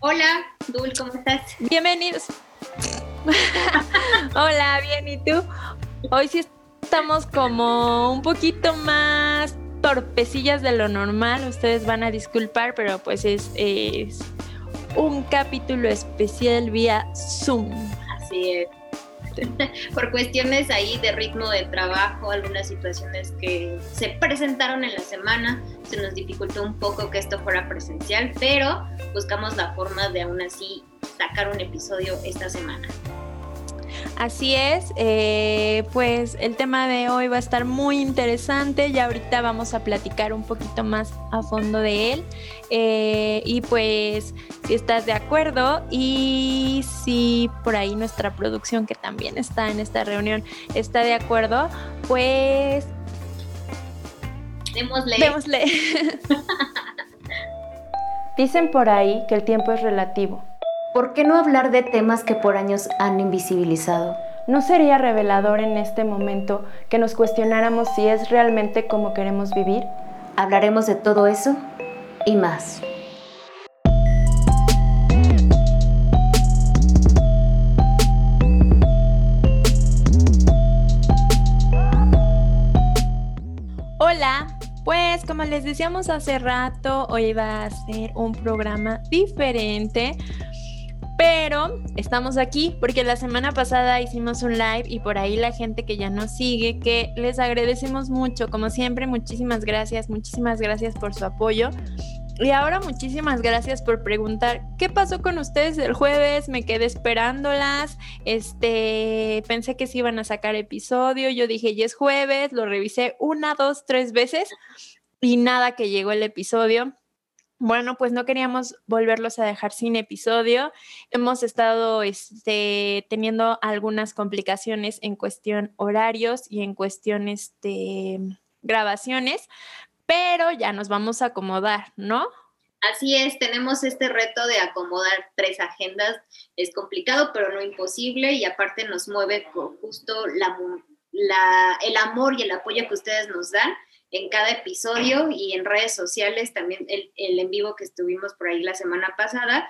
Hola, Dul, ¿cómo estás? Bienvenidos. Hola, bien, ¿y tú? Hoy sí estamos como un poquito más torpecillas de lo normal. Ustedes van a disculpar, pero pues es, es un capítulo especial vía Zoom. Así es. por cuestiones ahí de ritmo de trabajo, algunas situaciones que se presentaron en la semana, se nos dificultó un poco que esto fuera presencial, pero buscamos la forma de aún así sacar un episodio esta semana. Así es, eh, pues el tema de hoy va a estar muy interesante, ya ahorita vamos a platicar un poquito más a fondo de él eh, y pues si estás de acuerdo y si por ahí nuestra producción que también está en esta reunión está de acuerdo, pues... Démosle. Démosle. Dicen por ahí que el tiempo es relativo ¿Por qué no hablar de temas que por años han invisibilizado? ¿No sería revelador en este momento que nos cuestionáramos si es realmente como queremos vivir? Hablaremos de todo eso y más. Hola, pues como les decíamos hace rato, hoy va a ser un programa diferente pero estamos aquí porque la semana pasada hicimos un live y por ahí la gente que ya nos sigue, que les agradecemos mucho, como siempre, muchísimas gracias, muchísimas gracias por su apoyo. Y ahora muchísimas gracias por preguntar qué pasó con ustedes el jueves, me quedé esperándolas, este, pensé que se iban a sacar episodio, yo dije, ya es jueves, lo revisé una, dos, tres veces y nada que llegó el episodio. Bueno, pues no queríamos volverlos a dejar sin episodio. Hemos estado este, teniendo algunas complicaciones en cuestión horarios y en cuestión este, grabaciones, pero ya nos vamos a acomodar, ¿no? Así es, tenemos este reto de acomodar tres agendas. Es complicado, pero no imposible y aparte nos mueve justo el amor y el apoyo que ustedes nos dan en cada episodio y en redes sociales, también el, en vivo que estuvimos por ahí la semana pasada.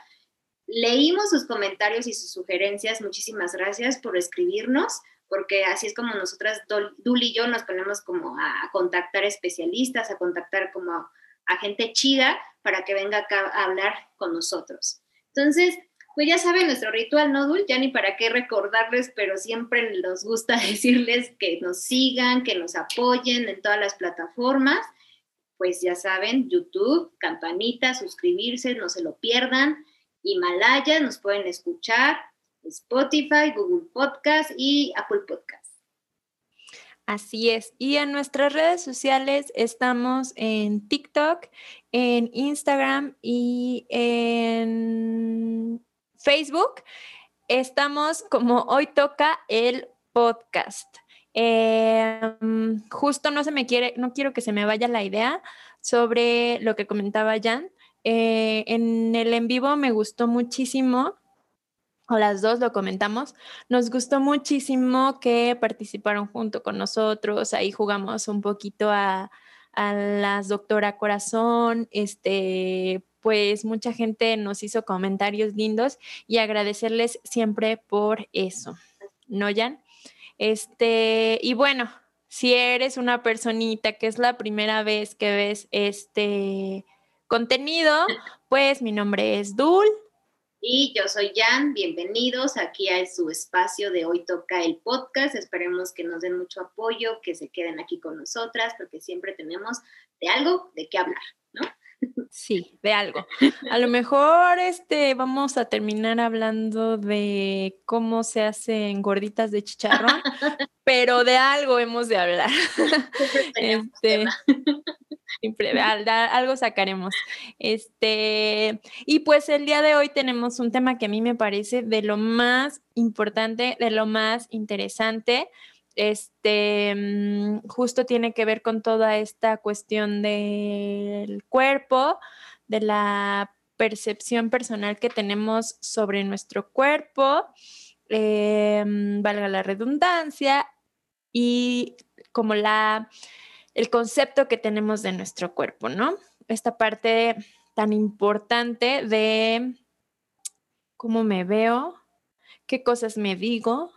Leímos sus comentarios y sus sugerencias. Muchísimas gracias por escribirnos, porque así es como nosotras, Dul y yo, nos ponemos como a contactar especialistas, a contactar como a gente chida para que venga acá a hablar con nosotros. Entonces, pues ya saben nuestro ritual, ¿no, Dul? Ya ni para qué recordarles, pero siempre nos gusta decirles que nos sigan, que nos apoyen en todas las plataformas. Pues ya saben, YouTube, campanita, suscribirse, no se lo pierdan. Himalaya, nos pueden escuchar, Spotify, Google Podcast y Apple Podcast. Así es. Y en nuestras redes sociales estamos en TikTok, en Instagram y en Facebook estamos como hoy toca el podcast. Em, justo no se me quiere, no quiero que se me vaya la idea sobre lo que comentaba Jan. Eh, en el en vivo me gustó muchísimo, o las dos lo comentamos, nos gustó muchísimo que participaron junto con nosotros, ahí jugamos un poquito a, a las doctora corazón, este, pues mucha gente nos hizo comentarios lindos y agradecerles siempre por eso, ¿no, Jan? Este, y bueno, si eres una personita que es la primera vez que ves este contenido, pues mi nombre es Dul. Y yo soy Jan, bienvenidos aquí a su espacio de Hoy Toca el Podcast. Esperemos que nos den mucho apoyo, que se queden aquí con nosotras, porque siempre tenemos de algo de qué hablar, ¿no? Sí, de algo. A lo mejor este vamos a terminar hablando de cómo se hacen gorditas de chicharrón, pero de algo hemos de hablar. Este, siempre, algo sacaremos. Este, y pues el día de hoy tenemos un tema que a mí me parece de lo más importante, de lo más interesante este, mm, justo tiene que ver con toda esta cuestión del cuerpo, de la percepción personal que tenemos sobre nuestro cuerpo, eh, mm, valga la redundancia, y como la, el concepto que tenemos de nuestro cuerpo, ¿no? Esta parte tan importante de cómo me veo, qué cosas me digo,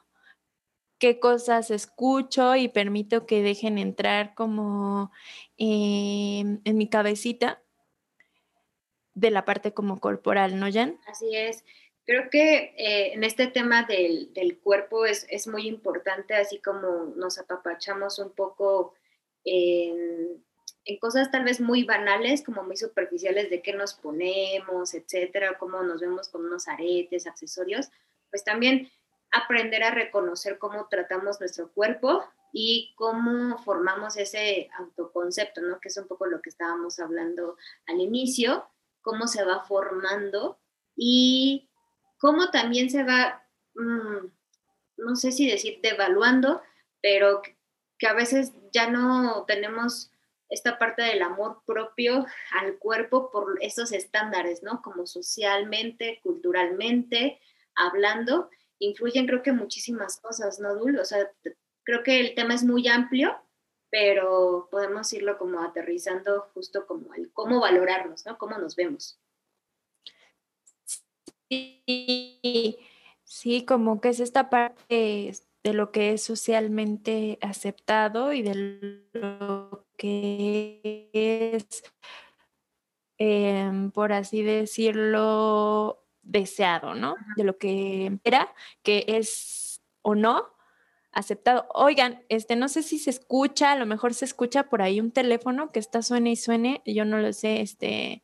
qué cosas escucho y permito que dejen entrar como en mi cabecita de la parte como corporal, ¿no, Jan? Así es. Creo que eh, en este tema del, cuerpo es, muy importante, así como nos apapachamos un poco en, en, cosas tal vez muy banales, como muy superficiales de qué nos ponemos, etcétera, cómo nos vemos con unos aretes, accesorios, pues también aprender a reconocer cómo tratamos nuestro cuerpo y cómo formamos ese autoconcepto, ¿no? Que es un poco lo que estábamos hablando al inicio, cómo se va formando y cómo también se va, mm, no sé si decir devaluando, pero que a veces ya no tenemos esta parte del amor propio al cuerpo por esos estándares, ¿no? Como socialmente, culturalmente, hablando, influyen creo que muchísimas cosas, ¿no, Dul? O sea, creo que el tema es muy amplio, pero podemos irlo como aterrizando justo como el cómo valorarnos, ¿no? Cómo nos vemos. Sí, sí, como que es esta parte de lo que es socialmente aceptado y de lo que es, em, por así decirlo, deseado, ¿no? De lo que era, que es o no aceptado. Oigan, este, no sé si se escucha, a lo mejor se escucha por ahí un teléfono que está suene y suene, yo no lo sé, este,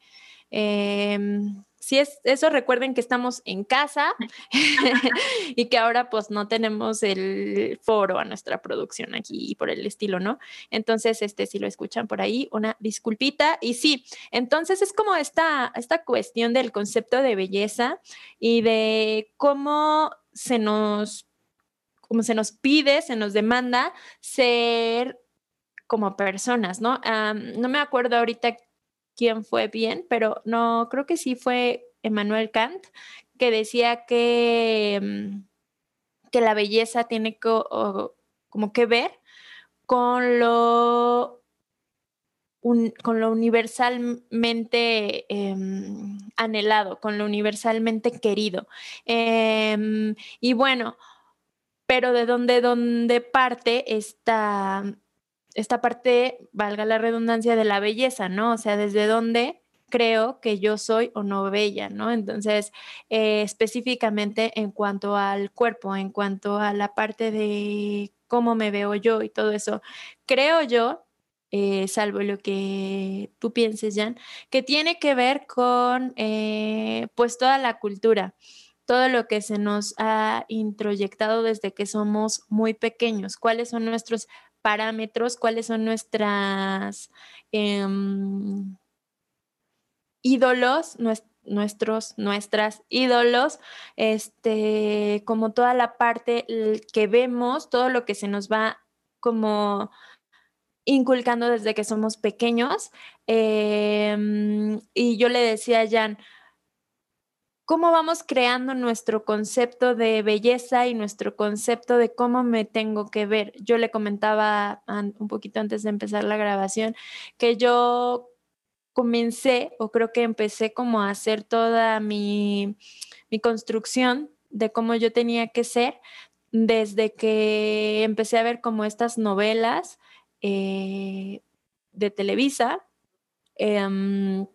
em, si es eso, recuerden que estamos en casa y que ahora pues no tenemos el foro a nuestra producción aquí por el estilo, ¿no? Entonces, este, si lo escuchan por ahí, una disculpita. Y sí, entonces es como esta, esta cuestión del concepto de belleza y de cómo se nos, cómo se nos pide, se nos demanda ser como personas, ¿no? no me acuerdo ahorita quién fue bien, pero no, creo que sí fue Emmanuel Kant, que decía que, mm, que la belleza tiene como que ver con lo, con lo universalmente em, anhelado, con lo universalmente querido. Em, y bueno, pero de dónde, dónde parte esta, esta parte, valga la redundancia, de la belleza, ¿no? O sea, desde dónde creo que yo soy o no bella, ¿no? Entonces, eh, específicamente en cuanto al cuerpo, en cuanto a la parte de cómo me veo yo y todo eso, creo yo, eh, salvo lo que tú pienses, Jan, que tiene que ver con eh, pues toda la cultura todo lo que se nos ha introyectado desde que somos muy pequeños, cuáles son nuestros parámetros, cuáles son nuestras em, ídolos, nuestros, nuestras ídolos, este, como toda la parte que vemos, todo lo que se nos va como inculcando desde que somos pequeños. Em, y yo le decía a Jan, cómo vamos creando nuestro concepto de belleza y nuestro concepto de cómo me tengo que ver. Yo le comentaba un poquito antes de empezar la grabación que yo comencé o creo que empecé como a hacer toda mi, construcción de cómo yo tenía que ser desde que empecé a ver como estas novelas eh, de Televisa. Em,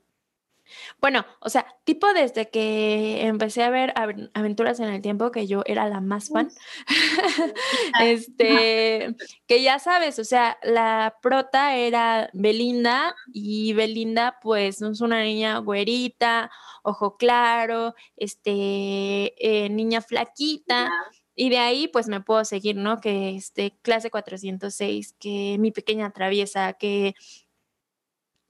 bueno, o sea, tipo desde que empecé a ver Aventuras en el Tiempo, que yo era la más fan, este, que ya sabes, o sea, la prota era Belinda y Belinda pues es una niña güerita, ojo claro, este, eh, niña flaquita. Y de ahí, pues me puedo seguir, ¿no? Que este, clase 406, que mi pequeña traviesa, que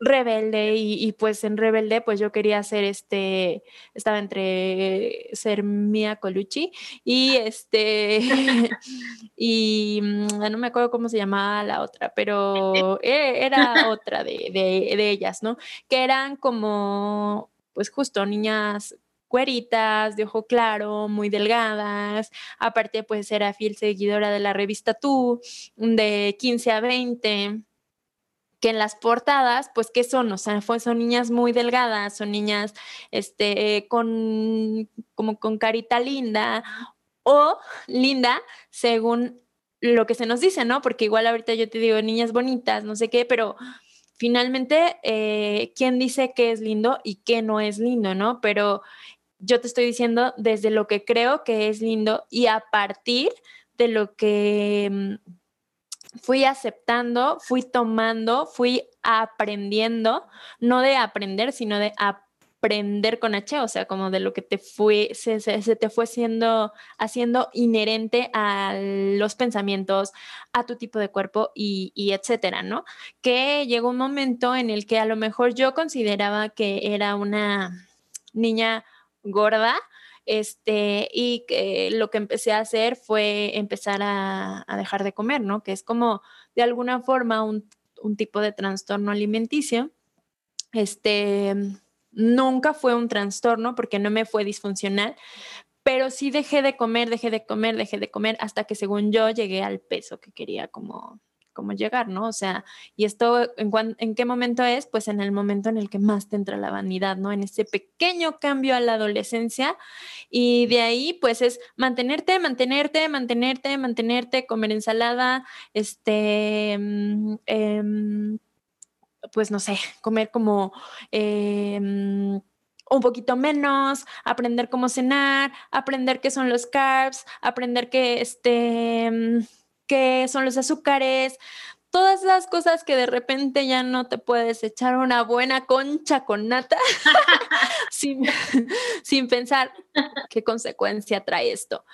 rebelde y, pues en rebelde pues yo quería ser este, estaba entre ser Mia Colucci y este, y mm, no me acuerdo cómo se llamaba la otra, pero e, era otra de, de, ellas, ¿no? Que eran como pues justo niñas cueritas, de ojo claro, muy delgadas. Aparte, pues era fiel seguidora de la revista Tú, de 15 a 20 que en las portadas, pues, ¿qué son? O sea, son niñas muy delgadas, son niñas, este, con, como con carita linda o linda, según lo que se nos dice, ¿no? Porque igual ahorita yo te digo niñas bonitas, no sé qué, pero finalmente, eh, ¿quién dice qué es lindo y qué no es lindo, ¿no? Pero yo te estoy diciendo desde lo que creo que es lindo y a partir de lo que mm, fui aceptando, fui tomando, fui aprendiendo, no de aprender, sino de aprender con H, o sea, como de lo que te fue, se, te fue siendo, haciendo inherente a los pensamientos, a tu tipo de cuerpo y etcétera, ¿no? Que llegó un momento en el que a lo mejor yo consideraba que era una niña gorda, este, y lo que empecé a hacer fue empezar a, dejar de comer, ¿no? Que es como de alguna forma un, tipo de trastorno alimenticio. Este, nunca fue un trastorno porque no me fue disfuncional, pero sí dejé de comer, dejé de comer, dejé de comer hasta que según yo llegué al peso que quería como cómo llegar, ¿no? O sea, y esto, ¿en, ¿en qué momento es? Pues en el momento en el que más te entra la vanidad, ¿no? En ese pequeño cambio a la adolescencia y de ahí, pues es mantenerte, mantenerte, mantenerte, mantenerte, comer ensalada, este, mm, em, pues no sé, comer como... Em, un poquito menos, aprender cómo cenar, aprender qué son los carbs, aprender que este mm, qué son los azúcares, todas esas cosas que de repente ya no te puedes echar una buena concha con nata sin, sin, pensar qué consecuencia trae esto.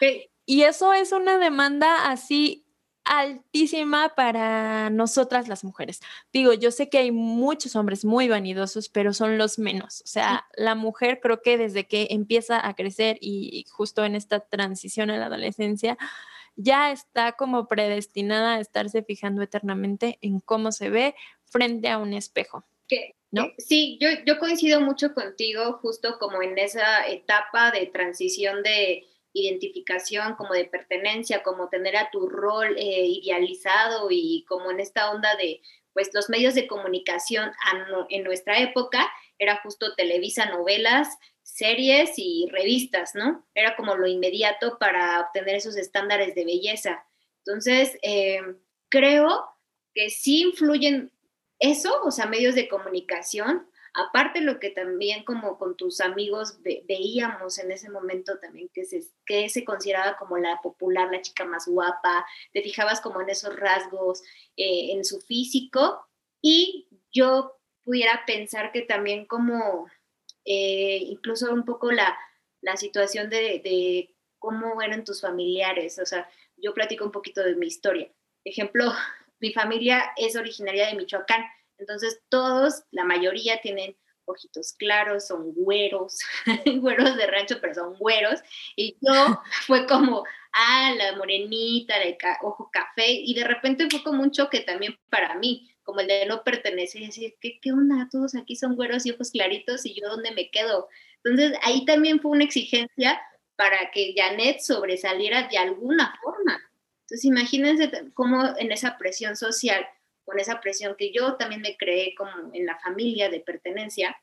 Y eso es una demanda así altísima para nosotras las mujeres. Digo, yo sé que hay muchos hombres muy vanidosos, pero son los menos. O sea, la mujer creo que desde que empieza a crecer y justo en esta transición a la adolescencia, ya está como predestinada a estarse fijando eternamente en cómo se ve frente a un espejo. ¿No? Eh, sí, yo, yo coincido mucho contigo, justo como en esa etapa de transición de identificación, como de pertenencia, como tener a tu rol eh, idealizado y como en esta onda de, pues los medios de comunicación en nuestra época era justo Televisa, novelas, series y revistas, ¿no? Era como lo inmediato para obtener esos estándares de belleza. Entonces, eh, creo que sí influyen eso, o sea, medios de comunicación, aparte lo que también como con tus amigos veíamos en ese momento también que se, que se consideraba como la popular, la chica más guapa, te fijabas como en esos rasgos, eh, en su físico y yo pudiera pensar que también como eh, incluso un poco la, situación de, cómo eran tus familiares. O sea, yo platico un poquito de mi historia. Ejemplo, mi familia es originaria de Michoacán, entonces todos, la mayoría tienen ojitos claros, son güeros, güeros de rancho, pero son güeros. Y yo fue como, ah, la morenita, de ojo café, y de repente fue como un choque también para mí, como el de no pertenecer y decir, ¿qué, ¿qué onda? Todos aquí son güeros y ojos claritos y yo dónde me quedo. Entonces ahí también fue una exigencia para que Janet sobresaliera de alguna forma. Entonces imagínense cómo en esa presión social, con esa presión que yo también me creé como en la familia de pertenencia,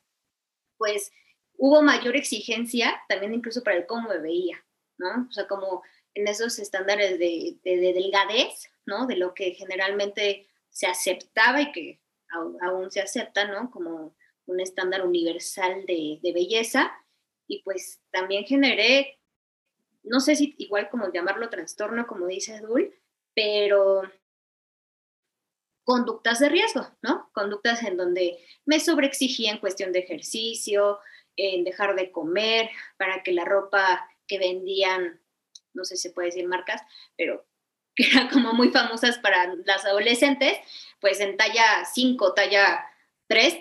pues hubo mayor exigencia también incluso para el cómo me veía, ¿no? O sea, como en esos estándares de, de, de delgadez, ¿no? De lo que generalmente se aceptaba y que aún se acepta, ¿no? Como un estándar universal de, belleza. Y pues también generé, no sé si igual como llamarlo trastorno, como dice Dul, pero conductas de riesgo, ¿no? Conductas en donde me sobreexigía en cuestión de ejercicio, en dejar de comer, para que la ropa que vendían, no sé si se puede decir marcas, pero que eran como muy famosas para las adolescentes, pues en talla 5, talla 3,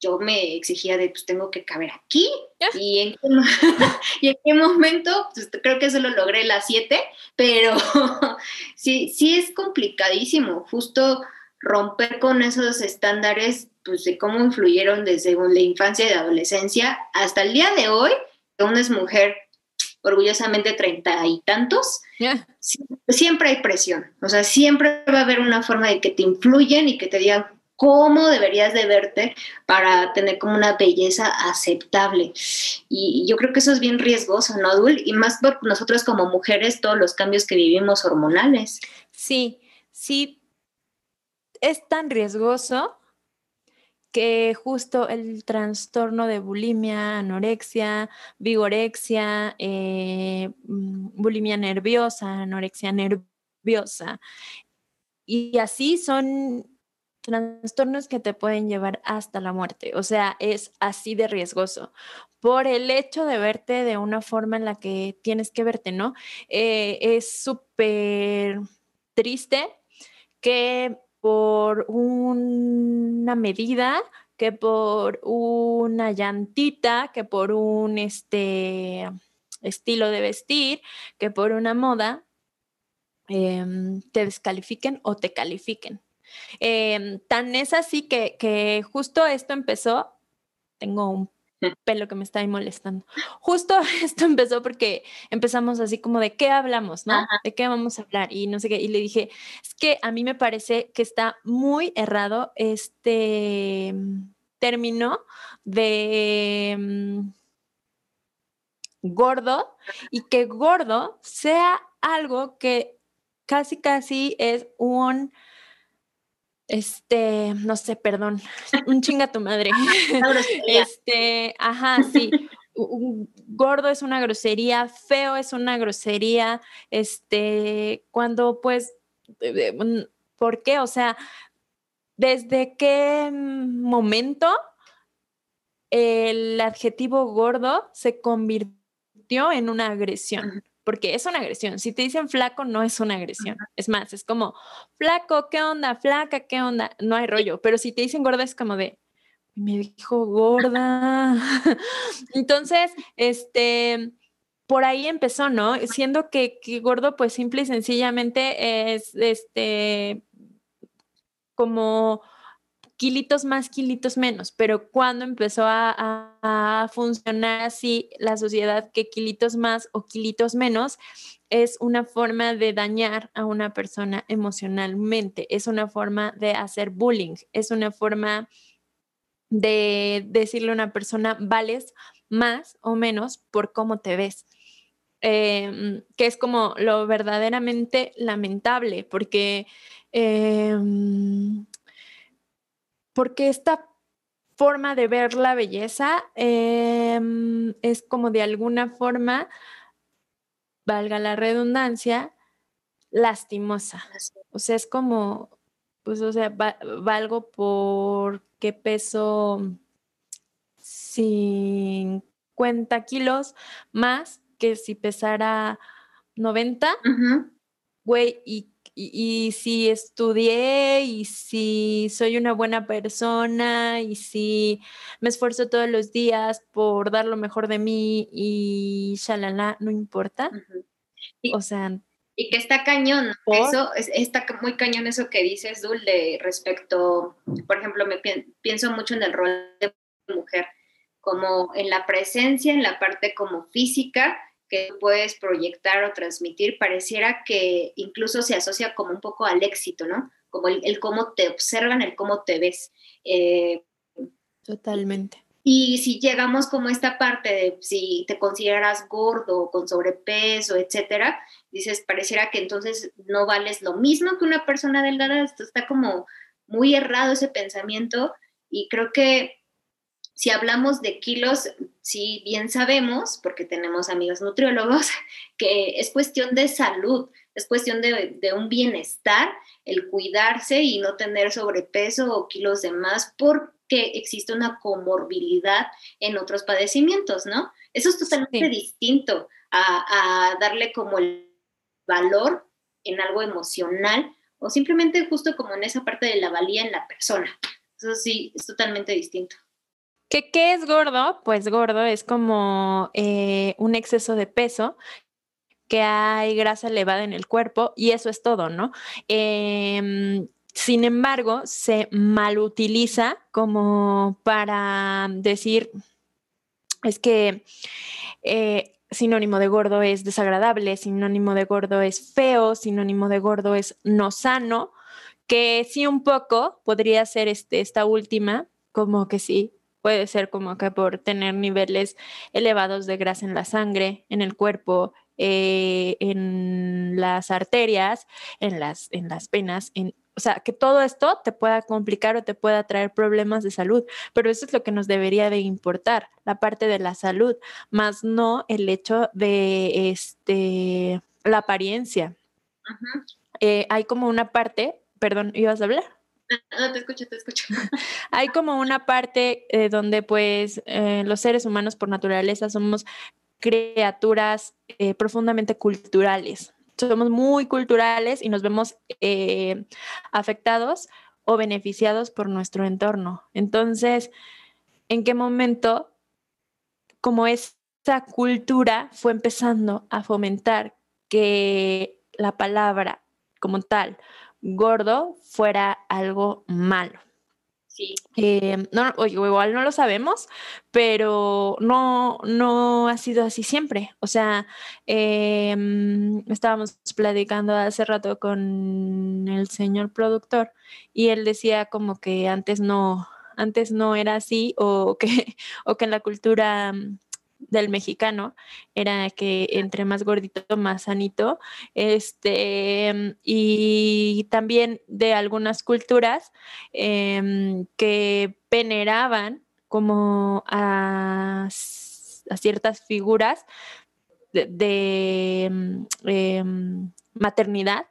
yo me exigía de, pues tengo que caber aquí. ¿Y en, qué, y en qué momento? Pues, creo que eso lo logré la 7, pero sí, sí es complicadísimo, justo romper con esos estándares, pues de cómo influyeron desde la infancia y la adolescencia hasta el día de hoy, que una es mujer orgullosamente treinta y tantos, siempre hay presión, o sea, siempre va a haber una forma de que te influyen y que te digan cómo deberías de verte para tener como una belleza aceptable. Y yo creo que eso es bien riesgoso, ¿no, Dul? Y más por nosotros como mujeres, todos los cambios que vivimos hormonales. Sí, sí, es tan riesgoso que justo el trastorno de bulimia, anorexia, vigorexia, eh, mm, bulimia nerviosa, anorexia nerviosa, y así son trastornos que te pueden llevar hasta la muerte. O sea, es así de riesgoso por el hecho de verte de una forma en la que tienes que verte, ¿no? Eh, es súper triste que por una medida, que por una llantita, que por un este, estilo de vestir, que por una moda, em, te descalifiquen o te califiquen. Em, tan es así que, que justo esto empezó, tengo un pelo que me está ahí molestando. Justo esto empezó porque empezamos así como de qué hablamos, ¿no? ¿De qué vamos a hablar? Y no sé qué. Y le dije, es que a mí me parece que está muy errado este mm, término de mm, gordo y que gordo sea algo que casi, casi es un este, no sé, perdón, un chinga tu madre. este, ajá, sí. Un gordo es una grosería, feo es una grosería, este, cuando pues, ¿por qué? O sea, ¿desde qué momento el adjetivo gordo se convirtió en una agresión? Porque es una agresión. Si te dicen flaco, no es una agresión. Es más, es como, flaco, ¿qué onda? Flaca, ¿qué onda? No hay rollo. Pero si te dicen gorda, es como de, me dijo gorda. Entonces, este, por ahí empezó, ¿no? Siendo que, que, gordo, pues simple y sencillamente es, este, como kilitos más, kilitos menos, pero cuando empezó a, funcionar así la sociedad que kilitos más o kilitos menos es una forma de dañar a una persona emocionalmente, es una forma de hacer bullying, es una forma de decirle a una persona, vales más o menos por cómo te ves. Em, que es como lo verdaderamente lamentable, porque em, porque esta forma de ver la belleza em, es como de alguna forma, valga la redundancia, lastimosa. O sea, es como, pues, o sea, valgo por qué peso 50 kilos más que si pesara 90, güey, y y, si estudié y si soy una buena persona y si me esfuerzo todos los días por dar lo mejor de mí y shalala, no importa. o sea... Y que está cañón, eso está muy cañón eso que dices, Dul, de respecto, por ejemplo, me pienso mucho en el rol de mujer, como en la presencia, en la parte como física, que puedes proyectar o transmitir, pareciera que incluso se asocia como un poco al éxito, ¿no? Como el, cómo te observan, el cómo te ves. Eh, Totalmente. Y si llegamos como esta parte de si te consideras gordo, con sobrepeso, etcétera, dices, pareciera que entonces no vales lo mismo que una persona delgada. Esto está como muy errado ese pensamiento y creo que si hablamos de kilos, sí bien sabemos, porque tenemos amigos nutriólogos, que es cuestión de salud, es cuestión de, un bienestar, el cuidarse y no tener sobrepeso o kilos de más, porque existe una comorbilidad en otros padecimientos, ¿no? Eso es totalmente distinto a, a darle como el valor en algo emocional o simplemente justo como en esa parte de la valía en la persona. Eso sí, es totalmente distinto. ¿Qué, es gordo? Pues gordo es como eh, un exceso de peso que hay grasa elevada en el cuerpo y eso es todo, ¿no? Em, sin embargo, se malutiliza como para decir, es que eh, sinónimo de gordo es desagradable, sinónimo de gordo es feo, sinónimo de gordo es no sano, que sí un poco podría ser este, esta última, como que sí, puede ser como que por tener niveles elevados de grasa en la sangre, en el cuerpo, eh, en las arterias, en las, en las venas, en, o sea, que todo esto te pueda complicar o te pueda traer problemas de salud, pero eso es lo que nos debería de importar, la parte de la salud, más no el hecho de este, la apariencia. Eh, hay como una parte, perdón, ¿ibas a hablar? No, te escucho, te escucho. Hay como una parte eh, donde pues eh, los seres humanos por naturaleza somos criaturas eh, profundamente culturales. Somos muy culturales y nos vemos afectados o beneficiados por nuestro entorno. Entonces, ¿en qué momento, como esa cultura fue empezando a fomentar que la palabra como tal gordo fuera algo malo. Sí. Eh, no, igual no lo sabemos, pero no, no ha sido así siempre. O sea, em, estábamos platicando hace rato con el señor productor y él decía como que antes no, antes no era así o que, o que en la cultura del mexicano era que entre más gordito, más sanito. Este, y también de algunas culturas em, que veneraban como a, ciertas figuras de, em, maternidad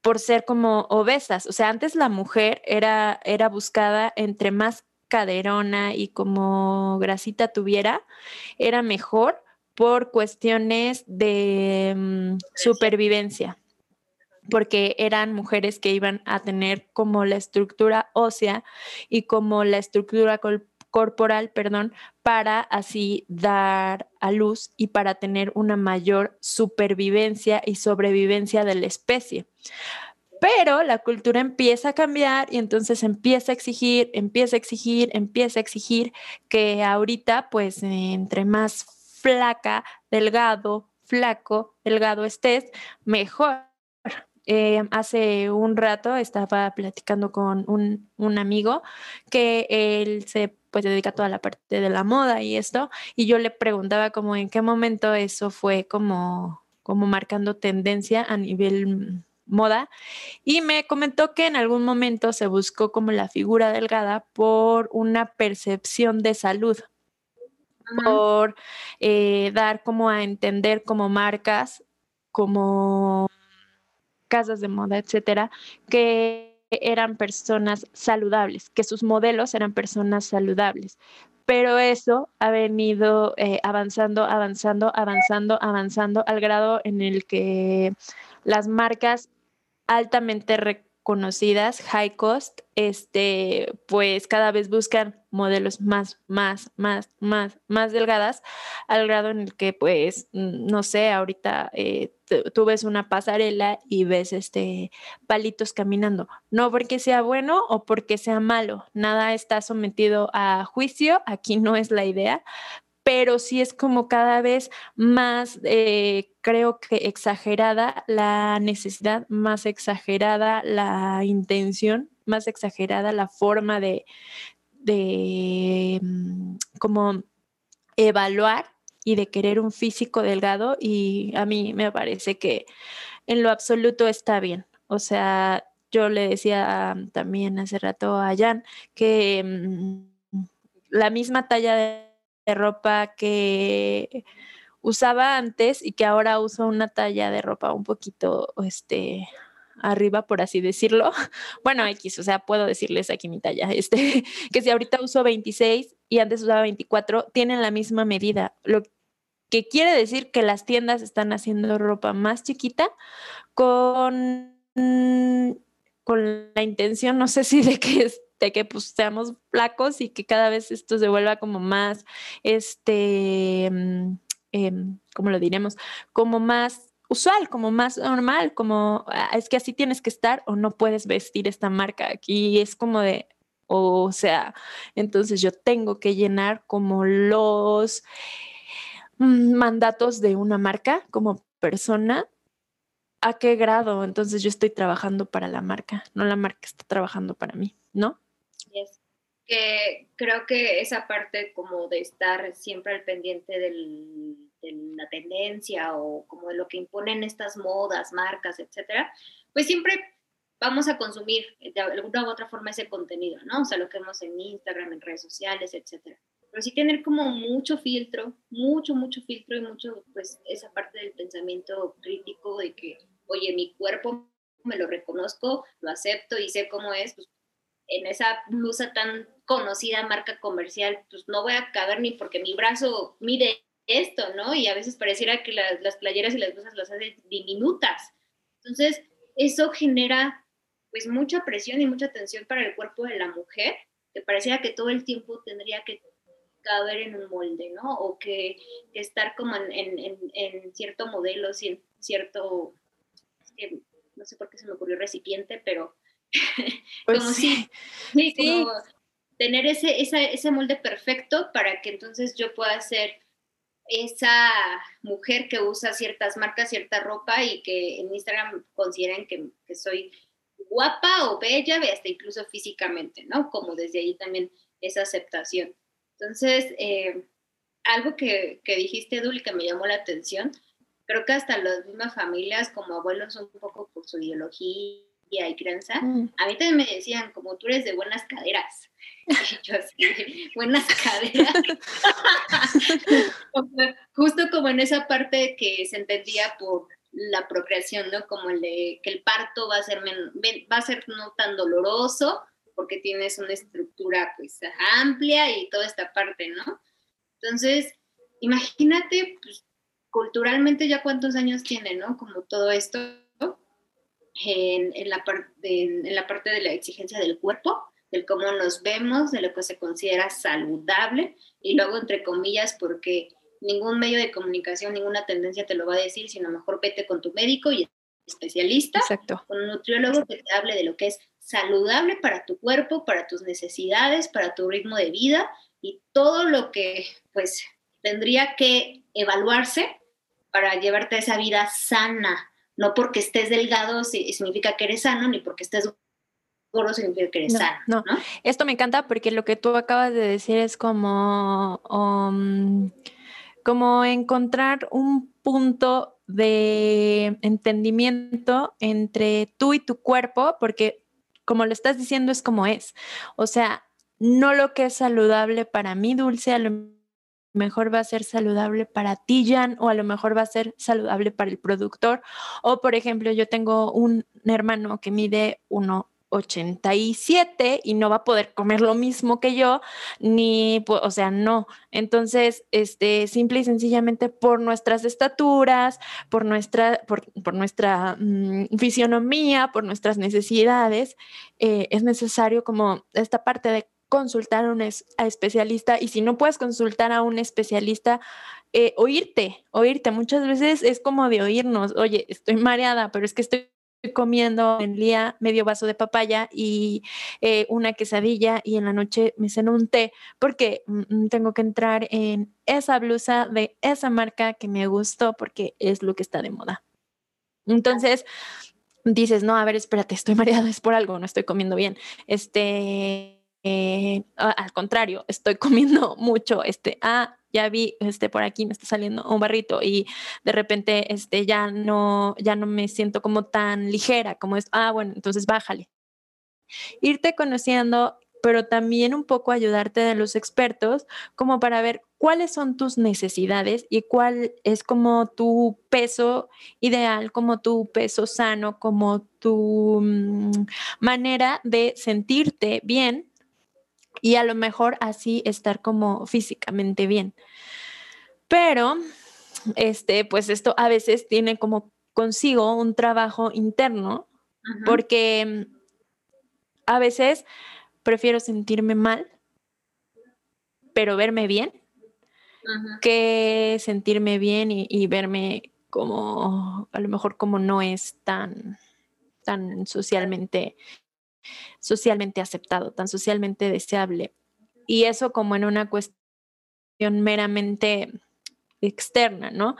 por ser como obesas. O sea, antes la mujer era, era buscada entre más caderona y como grasita tuviera, era mejor por cuestiones de mm, supervivencia, porque eran mujeres que iban a tener como la estructura ósea y como la estructura corporal, perdón, para así dar a luz y para tener una mayor supervivencia y sobrevivencia de la especie. Pero la cultura empieza a cambiar y entonces empieza a exigir, empieza a exigir, empieza a exigir que ahorita, pues, entre más flaca, delgado, flaco, delgado estés, mejor. Eh, hace un rato estaba platicando con un, un, amigo que él se pues dedica a toda la parte de la moda y esto, y yo le preguntaba como en qué momento eso fue como, como marcando tendencia a nivel moda y me comentó que en algún momento se buscó como la figura delgada por una percepción de salud, por eh, dar como a entender como marcas, como casas de moda, etcétera, que eran personas saludables, que sus modelos eran personas saludables. Pero eso ha venido eh, avanzando, avanzando, avanzando, avanzando al grado en el que las marcas altamente reconocidas, high cost, este, pues cada vez buscan modelos más, más, más, más, más delgadas, al grado en el que, pues, no sé, ahorita eh, tú ves una pasarela y ves este palitos caminando, no porque sea bueno o porque sea malo, nada está sometido a juicio, aquí no es la idea, pero sí es como cada vez más, eh, creo que exagerada la necesidad, más exagerada la intención, más exagerada la forma de, de mm, como evaluar y de querer un físico delgado y a mí me parece que en lo absoluto está bien. O sea, yo le decía también hace rato a Jan que mm, la misma talla de de ropa que usaba antes y que ahora uso una talla de ropa un poquito, este, arriba, por así decirlo. Bueno, X, o sea, puedo decirles aquí mi talla, este, que si ahorita uso 26 y antes usaba 24, tienen la misma medida, lo que quiere decir que las tiendas están haciendo ropa más chiquita con, con la intención, no sé si de que de que pues seamos flacos y que cada vez esto se vuelva como más, este, eh, ¿cómo lo diremos? Como más usual, como más normal, como ah, es que así tienes que estar o no puedes vestir esta marca. Aquí es como de, o sea, entonces yo tengo que llenar como los mm, mandatos de una marca como persona a qué grado entonces yo estoy trabajando para la marca, no la marca está trabajando para mí, ¿no? Yes. Que creo que esa parte como de estar siempre al pendiente del, de la tendencia o como de lo que imponen estas modas, marcas, etcétera, pues siempre vamos a consumir de alguna u otra forma ese contenido, ¿no? O sea, lo que vemos en Instagram, en redes sociales, etcétera. Pero sí tener como mucho filtro, mucho, mucho filtro y mucho, pues, esa parte del pensamiento crítico de que, oye, mi cuerpo me lo reconozco, lo acepto y sé cómo es, pues, en esa blusa tan conocida marca comercial, pues no voy a caber ni porque mi brazo mide esto, ¿no? Y a veces pareciera que las, las playeras y las blusas las hacen diminutas. Entonces, eso genera pues mucha presión y mucha tensión para el cuerpo de la mujer, que pareciera que todo el tiempo tendría que caber en un molde, ¿no? O que, estar como en, cierto modelo, en cierto, no sé por qué se me ocurrió recipiente, pero pues como si, sí, tener ese, ese molde perfecto para que entonces yo pueda ser esa mujer que usa ciertas marcas, cierta ropa y que en Instagram consideren que, que soy guapa o bella, hasta incluso físicamente, ¿no? Como desde ahí también esa aceptación. Entonces, eh, algo que, que dijiste, Dul, que me llamó la atención, creo que hasta las mismas familias como abuelos un poco por su ideología y crianza, mm. a mí también me decían, como tú eres de buenas caderas. Y yo así, buenas caderas. Justo como en esa parte que se entendía por la procreación, ¿no? Como el de que el parto va a ser, va a ser no tan doloroso porque tienes una estructura pues amplia y toda esta parte, ¿no? Entonces, imagínate, pues, culturalmente ya cuántos años tiene, ¿no? Como todo esto en, en, la en, la parte de la exigencia del cuerpo, del cómo nos vemos, de lo que se considera saludable, y luego entre comillas, porque ningún medio de comunicación, ninguna tendencia te lo va a decir, sino mejor vete con tu médico y especialista, con un nutriólogo que te hable de lo que es saludable para tu cuerpo, para tus necesidades, para tu ritmo de vida y todo lo que pues tendría que evaluarse para llevarte a esa vida sana. No porque estés delgado significa que eres sano, ni porque estés gordo significa que eres sano. No. esto me encanta porque lo que tú acabas de decir es como... Um, como encontrar un punto de entendimiento entre tú y tu cuerpo, porque como lo estás diciendo es como es. O sea, no lo que es saludable para mí, Dulce, a lo mejor va a ser saludable para ti, Jan, o a lo mejor va a ser saludable para el productor. O, por ejemplo, yo tengo un hermano que mide uno 87 y no va a poder comer lo mismo que yo, ni, o sea, no. Entonces, este, simple y sencillamente por nuestras estaturas, por nuestra, por, nuestra mm, fisionomía, por nuestras necesidades, eh, es necesario como esta parte de consultar a un especialista y si no puedes consultar a un especialista, eh, oírte, oírte. Muchas veces es como de oírnos, oye, estoy mareada, pero es que estoy comiendo en día medio vaso de papaya y eh, una quesadilla y en la noche me ceno un té porque mm, mm, tengo que entrar en esa blusa de esa marca que me gustó porque es lo que está de moda. Entonces dices, no, a ver, espérate, estoy mareada, es por algo, no estoy comiendo bien. Este, eh, al contrario, estoy comiendo mucho, este, ah, ya vi, este, por aquí me está saliendo un barrito y de repente, este, ya no, ya no me siento como tan ligera como es, ah, bueno, entonces bájale. Irte conociendo, pero también un poco ayudarte de los expertos como para ver cuáles son tus necesidades y cuál es como tu peso ideal, como tu peso sano, como tu mm, manera de sentirte bien y a lo mejor así estar como físicamente bien. Pero, este, pues esto a veces tiene como consigo un trabajo interno, porque mm, a veces prefiero sentirme mal, pero verme bien, que sentirme bien y, y, verme como, a lo mejor como no es tan, tan socialmente socialmente aceptado, tan socialmente deseable. Y eso como en una cuestión meramente externa, ¿no?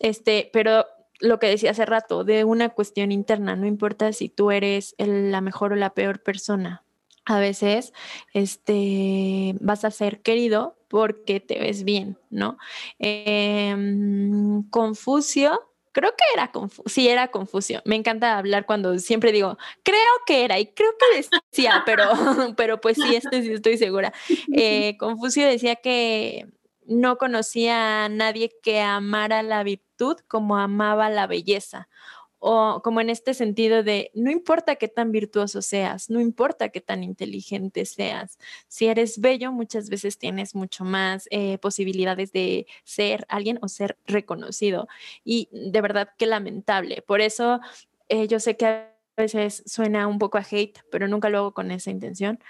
Este, pero lo que decía hace rato, de una cuestión interna, no importa si tú eres la mejor o la peor persona. A veces este, vas a ser querido porque te ves bien, ¿no? Em, Confucio creo que era Confucio, sí, era Confucio. Me encanta hablar cuando siempre digo, creo que era, y creo que decía, pero, pero pues sí, este sí estoy segura. Eh, Confucio decía que no conocía a nadie que amara la virtud como amaba la belleza o como en este sentido de no importa qué tan virtuoso seas, no importa qué tan inteligente seas, si eres bello muchas veces tienes mucho más eh, posibilidades de ser alguien o ser reconocido y de verdad que lamentable. Por eso eh, yo sé que a veces suena un poco a hate, pero nunca lo hago con esa intención.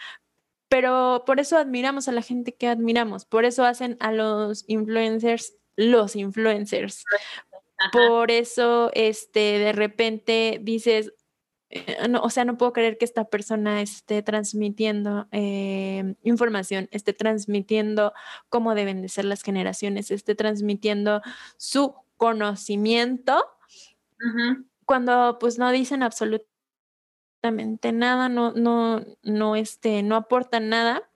Pero por eso admiramos a la gente que admiramos, por eso hacen a los influencers los influencers, por eso, este, de repente dices, eh, o sea, no puedo creer que esta persona esté transmitiendo eh, información, esté transmitiendo cómo deben de ser las generaciones, esté transmitiendo su conocimiento, cuando pues no dicen absolutamente nada, no, no, no, este, no aportan nada,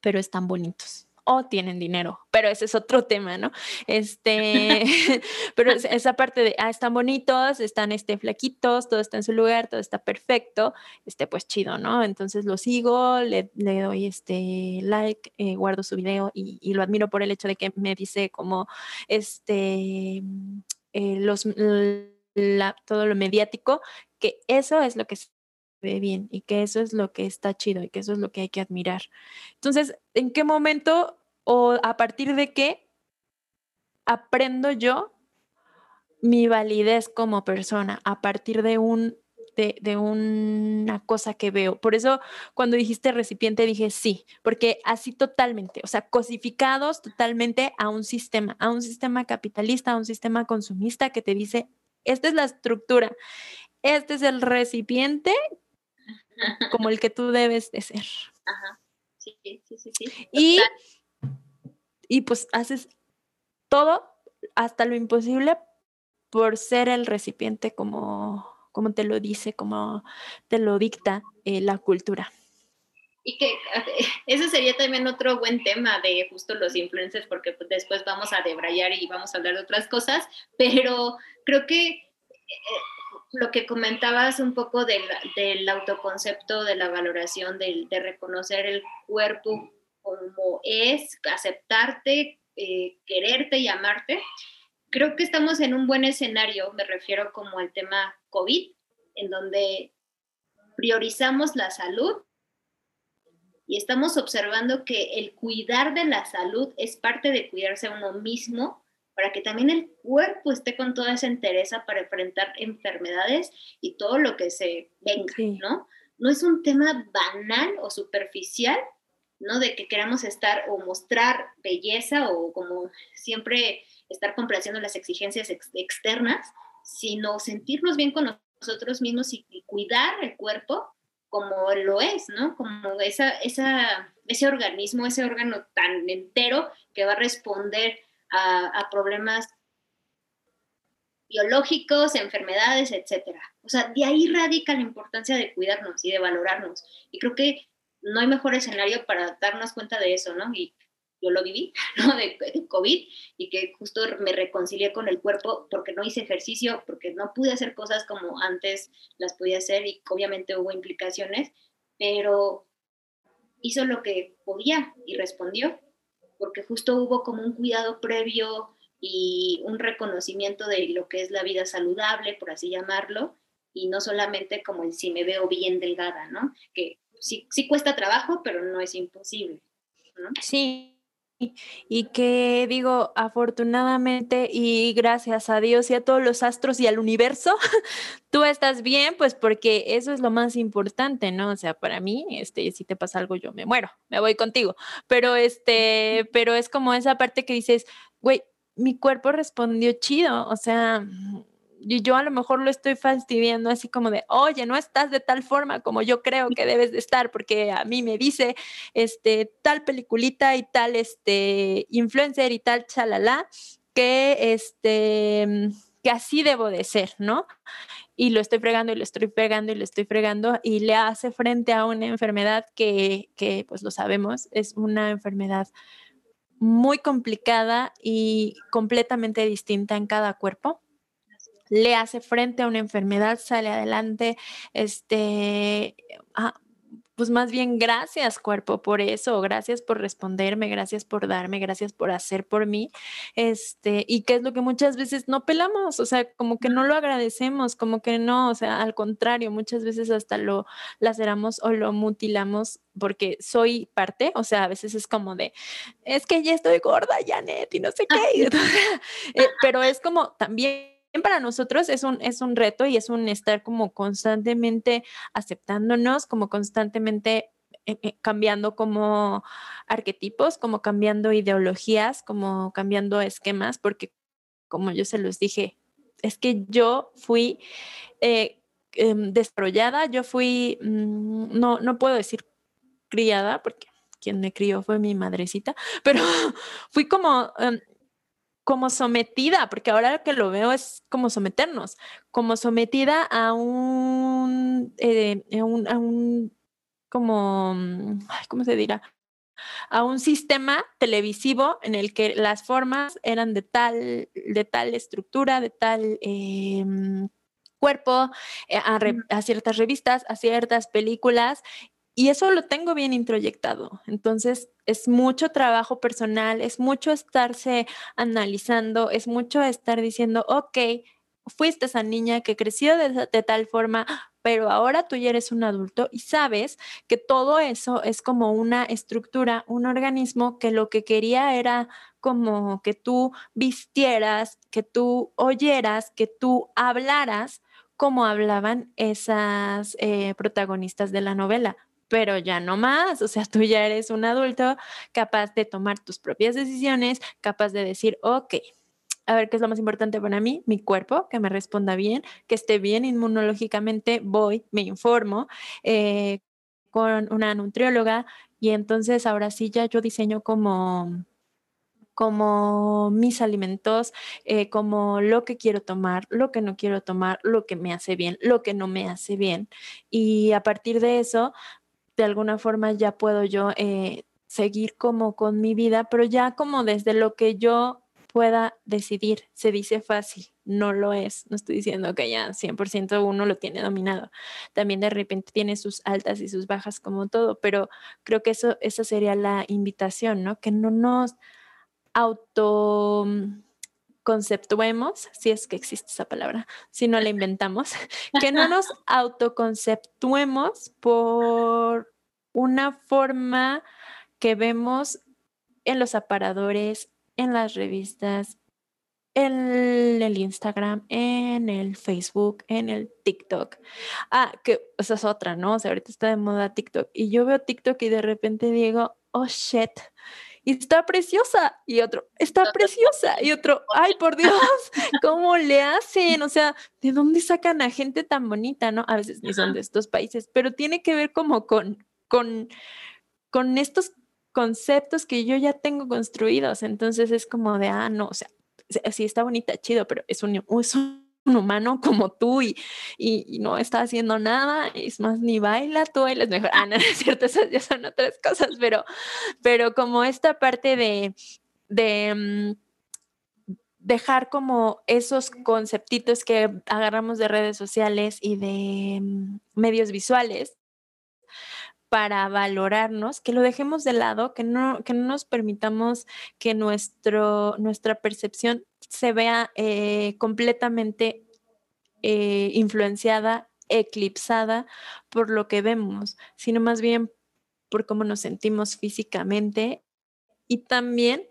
pero están bonitos o tienen dinero, pero ese es otro tema, ¿no? Este, pero esa parte de, ah, están bonitos, están este, flaquitos, todo está en su lugar, todo está perfecto, este, pues chido, ¿no? Entonces lo sigo, le, doy este like, eh, guardo su video y, lo admiro por el hecho de que me dice como, este, eh, los, todo lo mediático, que eso es lo que ve bien y que eso es lo que está chido y que eso es lo que hay que admirar. Entonces, ¿en qué momento o a partir de qué aprendo yo mi validez como persona? A partir de un de, una cosa que veo. Por eso cuando dijiste recipiente dije sí, porque así totalmente, o sea, cosificados totalmente a un sistema, a un sistema capitalista, a un sistema consumista que te dice, esta es la estructura, este es el recipiente como el que tú debes de ser. Ajá. Sí, sí, sí, sí. Y, y pues haces todo hasta lo imposible por ser el recipiente como, como te lo dice, como te lo dicta eh, la cultura. Y que ese sería también otro buen tema de justo los influencers, porque pues, después vamos a debrayar y vamos a hablar de otras cosas, pero creo que lo que comentabas un poco del, autoconcepto, de la valoración, de, de, reconocer el cuerpo como es, aceptarte, eh, quererte y amarte, creo que estamos en un buen escenario, me refiero como al tema COVID, en donde priorizamos la salud y estamos observando que el cuidar de la salud es parte de cuidarse a uno mismo para que también el cuerpo esté con toda esa entereza para enfrentar enfermedades y todo lo que se venga, ¿no? No es un tema banal o superficial, ¿no? De que queramos estar o mostrar belleza o como siempre estar complaciendo las exigencias externas, sino sentirnos bien con nosotros mismos y, cuidar el cuerpo como lo es, ¿no? Como esa, esa, ese organismo, ese órgano tan entero que va a responder a, problemas biológicos, enfermedades, etcétera. O sea, de ahí radica la importancia de cuidarnos y de valorarnos. Y creo que no hay mejor escenario para darnos cuenta de eso, ¿no? Y yo lo viví, ¿no? De, COVID y que justo me reconcilié con el cuerpo porque no hice ejercicio, porque no pude hacer cosas como antes las podía hacer y obviamente hubo implicaciones, pero hizo lo que podía y respondió porque justo hubo como un cuidado previo y un reconocimiento de lo que es la vida saludable, por así llamarlo, y no solamente como el si me veo bien delgada, ¿no? Que sí, sí cuesta trabajo, pero no es imposible. ¿no? Sí, y que digo, afortunadamente y gracias a Dios y a todos los astros y al universo, tú estás bien, pues porque eso es lo más importante, ¿no? O sea, para mí, este, si te pasa algo, yo me muero, me voy contigo. Pero este, pero es como esa parte que dices, güey, mi cuerpo respondió chido, o sea, y yo a lo mejor lo estoy fastidiando así como de, oye, no estás de tal forma como yo creo que debes de estar, porque a mí me dice este, tal peliculita y tal este, influencer y tal chalala, que, este, que así debo de ser, ¿no? Y lo estoy fregando y lo estoy fregando y lo estoy fregando y le hace frente a una enfermedad que, que pues lo sabemos, es una enfermedad muy complicada y completamente distinta en cada cuerpo le hace frente a una enfermedad, sale adelante, este, ah, pues más bien gracias cuerpo por eso, gracias por responderme, gracias por darme, gracias por hacer por mí, este, y que es lo que muchas veces no pelamos, o sea, como que no lo agradecemos, como que no, o sea, al contrario, muchas veces hasta lo laceramos o lo mutilamos porque soy parte, o sea, a veces es como de, es que ya estoy gorda, Janet, y no sé qué, eh, pero es como también para nosotros es un, es un reto y es un estar como constantemente aceptándonos, como constantemente eh, eh, cambiando como arquetipos, como cambiando ideologías, como cambiando esquemas, porque como yo se los dije, es que yo fui eh, em, desarrollada, yo fui, mm, no, no puedo decir criada, porque quien me crió fue mi madrecita, pero fui como em, como sometida, porque ahora que lo veo es como someternos, como sometida a un, eh, a un, como, ¿cómo se dirá? A un sistema televisivo en el que las formas eran de tal, de tal estructura, de tal em, cuerpo, eh, a, a, ciertas revistas, a ciertas películas, y eso lo tengo bien introyectado. Entonces, es mucho trabajo personal, es mucho estarse analizando, es mucho estar diciendo, ok, fuiste esa niña que creció de, tal forma, pero ahora tú ya eres un adulto y sabes que todo eso es como una estructura, un organismo que lo que quería era como que tú vistieras, que tú oyeras, que tú hablaras como hablaban esas eh, protagonistas de la novela pero ya no más, o sea, tú ya eres un adulto capaz de tomar tus propias decisiones, capaz de decir, ok, a ver qué es lo más importante para mí, mi cuerpo, que me responda bien, que esté bien inmunológicamente, voy, me informo eh, con una nutrióloga y entonces ahora sí ya yo diseño como como mis alimentos, eh, como lo que quiero tomar, lo que no quiero tomar, lo que me hace bien, lo que no me hace bien. Y a partir de eso, de alguna forma ya puedo yo eh, seguir como con mi vida, pero ya como desde lo que yo pueda decidir. Se dice fácil, no lo es. No estoy diciendo que ya 100% uno lo tiene dominado. También de repente tiene sus altas y sus bajas como todo, pero creo que eso, esa sería la invitación, ¿no? Que no nos auto conceptuemos, si es que existe esa palabra, si no la inventamos, que no nos autoconceptuemos por una forma que vemos en los aparadores, en las revistas, en el Instagram, en el Facebook, en el TikTok. Ah, que esa es otra, ¿no? O sea, ahorita está de moda TikTok. Y yo veo TikTok y de repente digo, oh shit, y está preciosa. Y otro, está preciosa. Y otro, ay, por Dios, ¿cómo le hacen? O sea, ¿de dónde sacan a gente tan bonita, no? A veces ni son de estos países, pero tiene que ver como con, con, con estos conceptos que yo ya tengo construidos. Entonces es como de, ah, no, o sea, sí está bonita, chido, pero es un, es un un humano como tú y, y, no está haciendo nada, es más, ni baila, tú bailas mejor. Ah, no, es cierto, esas ya son otras cosas, pero, pero como esta parte de, de mm, dejar como esos conceptitos que agarramos de redes sociales y de mm, medios visuales para valorarnos, que lo dejemos de lado, que no, que no nos permitamos que nuestro, nuestra percepción se vea eh, completamente eh, influenciada, eclipsada por lo que vemos, sino más bien por cómo nos sentimos físicamente y también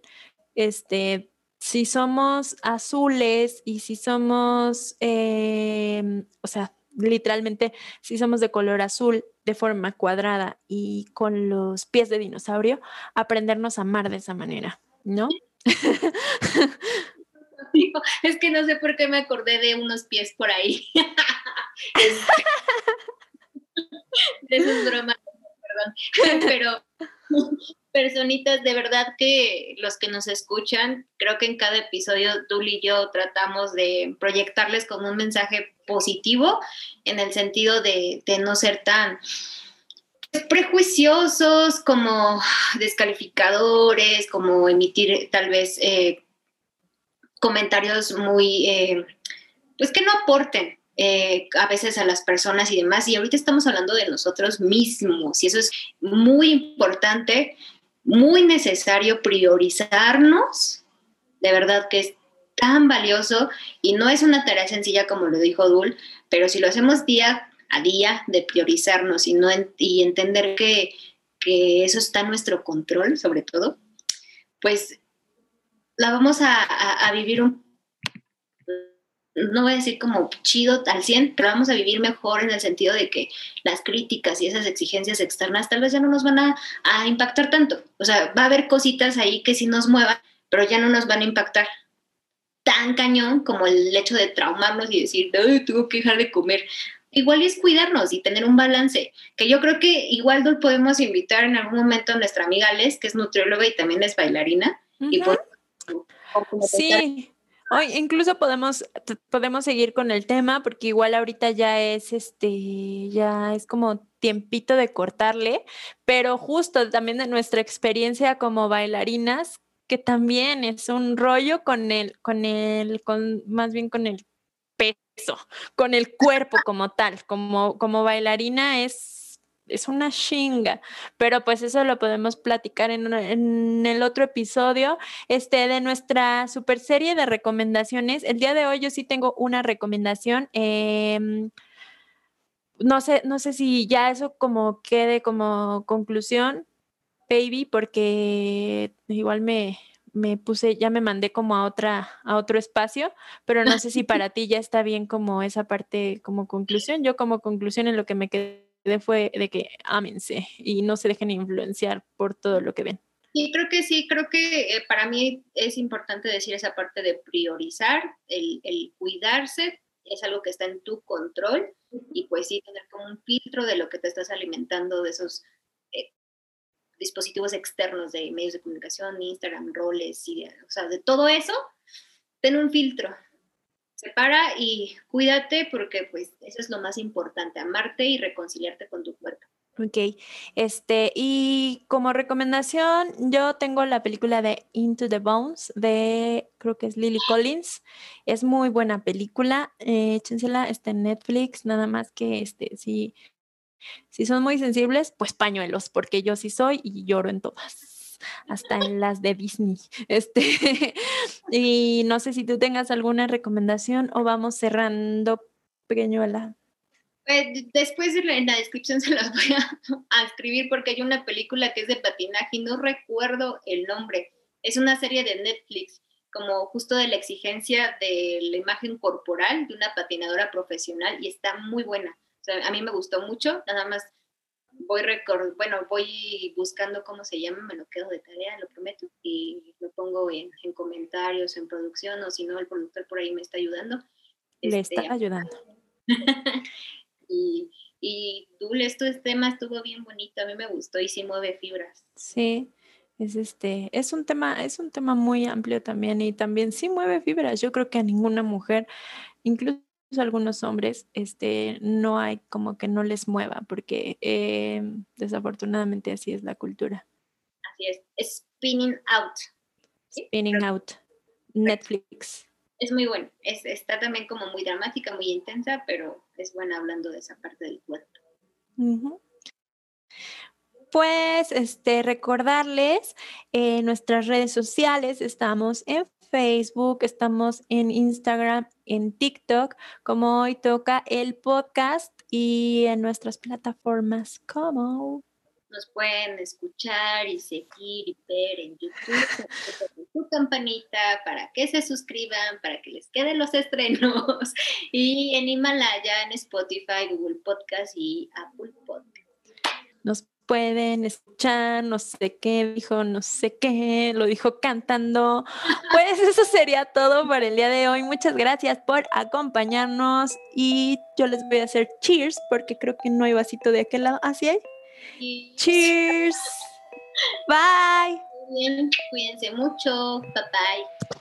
este, si somos azules y si somos, em, o sea, literalmente, si somos de color azul, de forma cuadrada y con los pies de dinosaurio, aprendernos a amar de esa manera, ¿no? es que no sé por qué me acordé de unos pies por ahí. Este, de esos bromas, perdón. Pero, personitas, de verdad que los que nos escuchan, creo que en cada episodio Dul y yo tratamos de proyectarles como un mensaje positivo en el sentido de, no ser tan prejuiciosos, como descalificadores, como emitir tal vez eh, comentarios muy, eh, pues que no aporten eh, a veces a las personas y demás. Y ahorita estamos hablando de nosotros mismos y eso es muy importante muy necesario priorizarnos, de verdad que es tan valioso y no es una tarea sencilla como lo dijo Dul, pero si lo hacemos día a día de priorizarnos y, no y entender que, eso está en nuestro control, sobre todo, pues la vamos a, a vivir un no voy a decir como chido al 100, pero vamos a vivir mejor en el sentido de que las críticas y esas exigencias externas tal vez ya no nos van a, impactar tanto. O sea, va a haber cositas ahí que sí nos muevan, pero ya no nos van a impactar tan cañón como el hecho de traumarnos y decir, Ay, tengo que dejar de comer. Igual es cuidarnos y tener un balance, que yo creo que igual podemos invitar en algún momento a nuestra amiga Les, que es nutrióloga y también es bailarina, y Sí, Hoy incluso podemos, podemos seguir con el tema porque igual ahorita ya es este, ya es como tiempito de cortarle, pero justo también de nuestra experiencia como bailarinas, que también es un rollo con el, con el, con, más bien con el peso, con el cuerpo como tal, como, como bailarina es es una chinga, pero pues eso lo podemos platicar en, en, el otro episodio este, de nuestra super serie de recomendaciones. El día de hoy yo sí tengo una recomendación. Em, no sé, no sé si ya eso como quede como conclusión, baby, porque igual me, me puse, ya me mandé como a otra, a otro espacio, pero no sé si para ti ya está bien como esa parte como conclusión. Yo como conclusión en lo que me quedé fue de que ámense y no se dejen influenciar por todo lo que ven. Y creo que sí, creo que eh, para mí es importante decir esa parte de priorizar, el, el, cuidarse, es algo que está en tu control y pues sí, tener como un filtro de lo que te estás alimentando de esos eh, dispositivos externos de medios de comunicación, Instagram, roles, y o sea, de todo eso, ten un filtro, separa y cuídate porque pues eso es lo más importante, amarte y reconciliarte con tu cuerpo. Ok, este, y como recomendación, yo tengo la película de Into the Bones de, creo que es Lily Collins. Es muy buena película, eh, échensela, está en Netflix, nada más que, este, si, si son muy sensibles, pues pañuelos, porque yo sí soy y lloro en todas hasta en las de Disney. Este, y no sé si tú tengas alguna recomendación o vamos cerrando, pequeñuela. Pues, después en la descripción se las voy a, escribir porque hay una película que es de patinaje y no recuerdo el nombre. Es una serie de Netflix, como justo de la exigencia de la imagen corporal de una patinadora profesional y está muy buena. a mí me gustó mucho, nada más voy record bueno, voy buscando cómo se llama, me lo quedo de tarea, lo prometo, y lo pongo en, en comentarios, en producción, o si no, el productor por ahí me está ayudando. Le está este, ayudando. y, y tú, este tema estuvo bien bonito, a mí me gustó y sí mueve fibras. Sí, es este, es un tema, es un tema muy amplio también y también sí mueve fibras. Yo creo que a ninguna mujer, incluso algunos hombres este, no hay como que no les mueva, porque eh, desafortunadamente así es la cultura. Así es, Spinning Out. Spinning Out, Netflix. Es muy bueno, es, está también como muy dramática, muy intensa, pero es buena hablando de esa parte del cuerpo. Pues este, recordarles en nuestras redes sociales, estamos en Facebook, estamos en Instagram, en TikTok, como hoy toca el podcast y en nuestras plataformas como nos pueden escuchar y seguir y ver en YouTube, su campanita para que se suscriban, para que les queden los estrenos y en Himalaya, en Spotify, Google Podcast y Apple Podcast. Nos pueden escuchar, no sé qué dijo, no sé qué, lo dijo cantando. Pues eso sería todo por el día de hoy. Muchas gracias por acompañarnos y yo les voy a hacer cheers porque creo que no hay vasito de aquel lado. ¿Así hay? Cheers. Bye. Muy bien, cuídense mucho. Bye bye.